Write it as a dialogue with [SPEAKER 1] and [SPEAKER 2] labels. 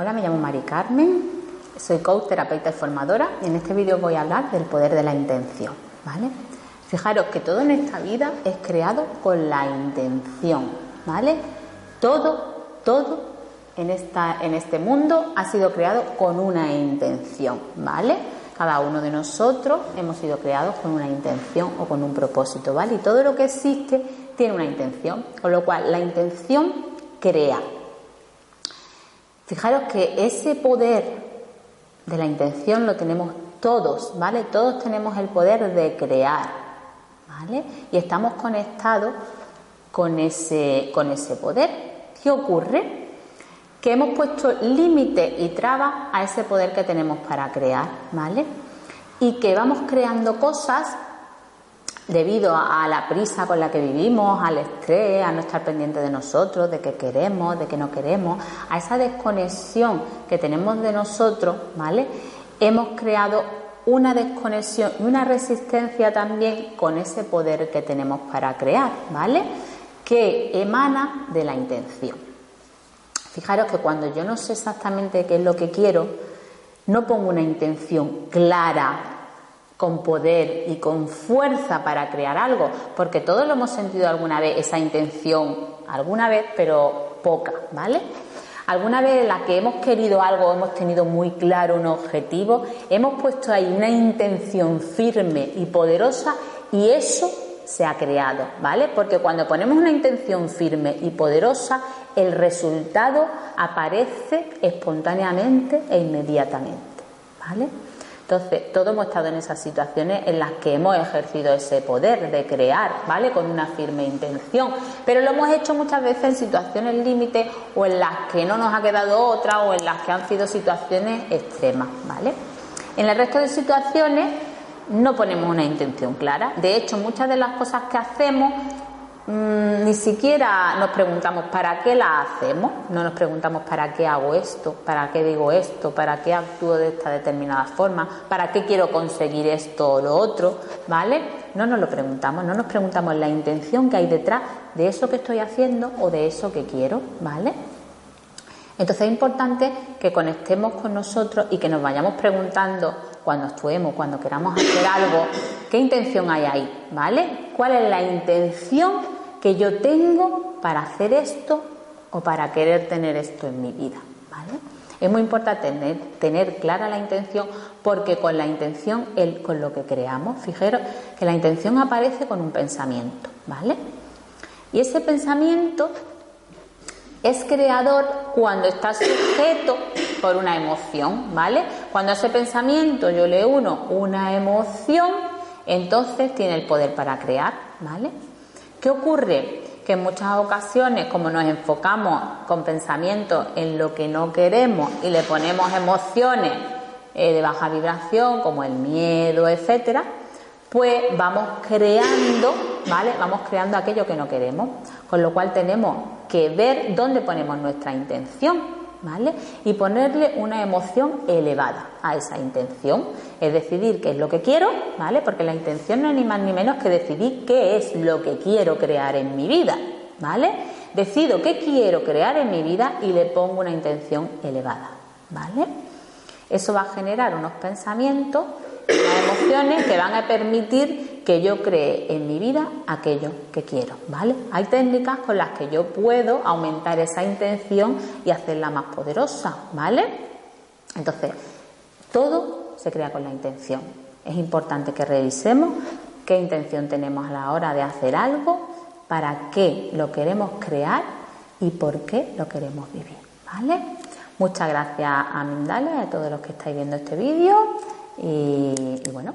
[SPEAKER 1] Hola, me llamo Mari Carmen, soy coach, terapeuta y formadora y en este vídeo voy a hablar del poder de la intención, ¿vale? Fijaros que todo en esta vida es creado con la intención, ¿vale? Todo, todo en, esta, en este mundo ha sido creado con una intención, ¿vale? Cada uno de nosotros hemos sido creados con una intención o con un propósito, ¿vale? Y todo lo que existe tiene una intención, con lo cual la intención crea, Fijaros que ese poder de la intención lo tenemos todos, ¿vale? Todos tenemos el poder de crear, ¿vale? Y estamos conectados con ese, con ese poder. ¿Qué ocurre? Que hemos puesto límite y trabas a ese poder que tenemos para crear, ¿vale? Y que vamos creando cosas debido a la prisa con la que vivimos, al estrés, a no estar pendiente de nosotros, de qué queremos, de qué no queremos, a esa desconexión que tenemos de nosotros, ¿vale? Hemos creado una desconexión y una resistencia también con ese poder que tenemos para crear, ¿vale? Que emana de la intención. Fijaros que cuando yo no sé exactamente qué es lo que quiero, no pongo una intención clara, con poder y con fuerza para crear algo, porque todos lo hemos sentido alguna vez, esa intención, alguna vez, pero poca, ¿vale? Alguna vez en la que hemos querido algo, hemos tenido muy claro un objetivo, hemos puesto ahí una intención firme y poderosa y eso se ha creado, ¿vale? Porque cuando ponemos una intención firme y poderosa, el resultado aparece espontáneamente e inmediatamente, ¿vale? Entonces, todos hemos estado en esas situaciones en las que hemos ejercido ese poder de crear, ¿vale? Con una firme intención. Pero lo hemos hecho muchas veces en situaciones límite o en las que no nos ha quedado otra o en las que han sido situaciones extremas, ¿vale? En el resto de situaciones no ponemos una intención clara. De hecho, muchas de las cosas que hacemos Mm, ni siquiera nos preguntamos para qué la hacemos, no nos preguntamos para qué hago esto, para qué digo esto, para qué actúo de esta determinada forma, para qué quiero conseguir esto o lo otro, ¿vale? No nos lo preguntamos, no nos preguntamos la intención que hay detrás de eso que estoy haciendo o de eso que quiero, ¿vale? Entonces es importante que conectemos con nosotros y que nos vayamos preguntando cuando actuemos, cuando queramos hacer algo, qué intención hay ahí, ¿vale? ¿Cuál es la intención que yo tengo para hacer esto o para querer tener esto en mi vida. ¿vale? Es muy importante tener, tener clara la intención porque con la intención, el, con lo que creamos, fijaros que la intención aparece con un pensamiento, ¿vale? Y ese pensamiento es creador cuando está sujeto por una emoción, ¿vale? Cuando ese pensamiento yo le uno una emoción, entonces tiene el poder para crear, ¿vale? ¿Qué ocurre? Que en muchas ocasiones, como nos enfocamos con pensamientos en lo que no queremos y le ponemos emociones eh, de baja vibración, como el miedo, etcétera, pues vamos creando, ¿vale? Vamos creando aquello que no queremos. Con lo cual tenemos que ver dónde ponemos nuestra intención. ¿Vale? Y ponerle una emoción elevada a esa intención. Es decidir qué es lo que quiero, ¿vale? Porque la intención no es ni más ni menos que decidir qué es lo que quiero crear en mi vida, ¿vale? Decido qué quiero crear en mi vida y le pongo una intención elevada, ¿vale? Eso va a generar unos pensamientos Unas emociones que van a permitir que yo cree en mi vida aquello que quiero, ¿vale? Hay técnicas con las que yo puedo aumentar esa intención y hacerla más poderosa, ¿vale? Entonces, todo se crea con la intención. Es importante que revisemos qué intención tenemos a la hora de hacer algo, para qué lo queremos crear y por qué lo queremos vivir, ¿vale? Muchas gracias a Mindale, a todos los que estáis viendo este vídeo y, bueno,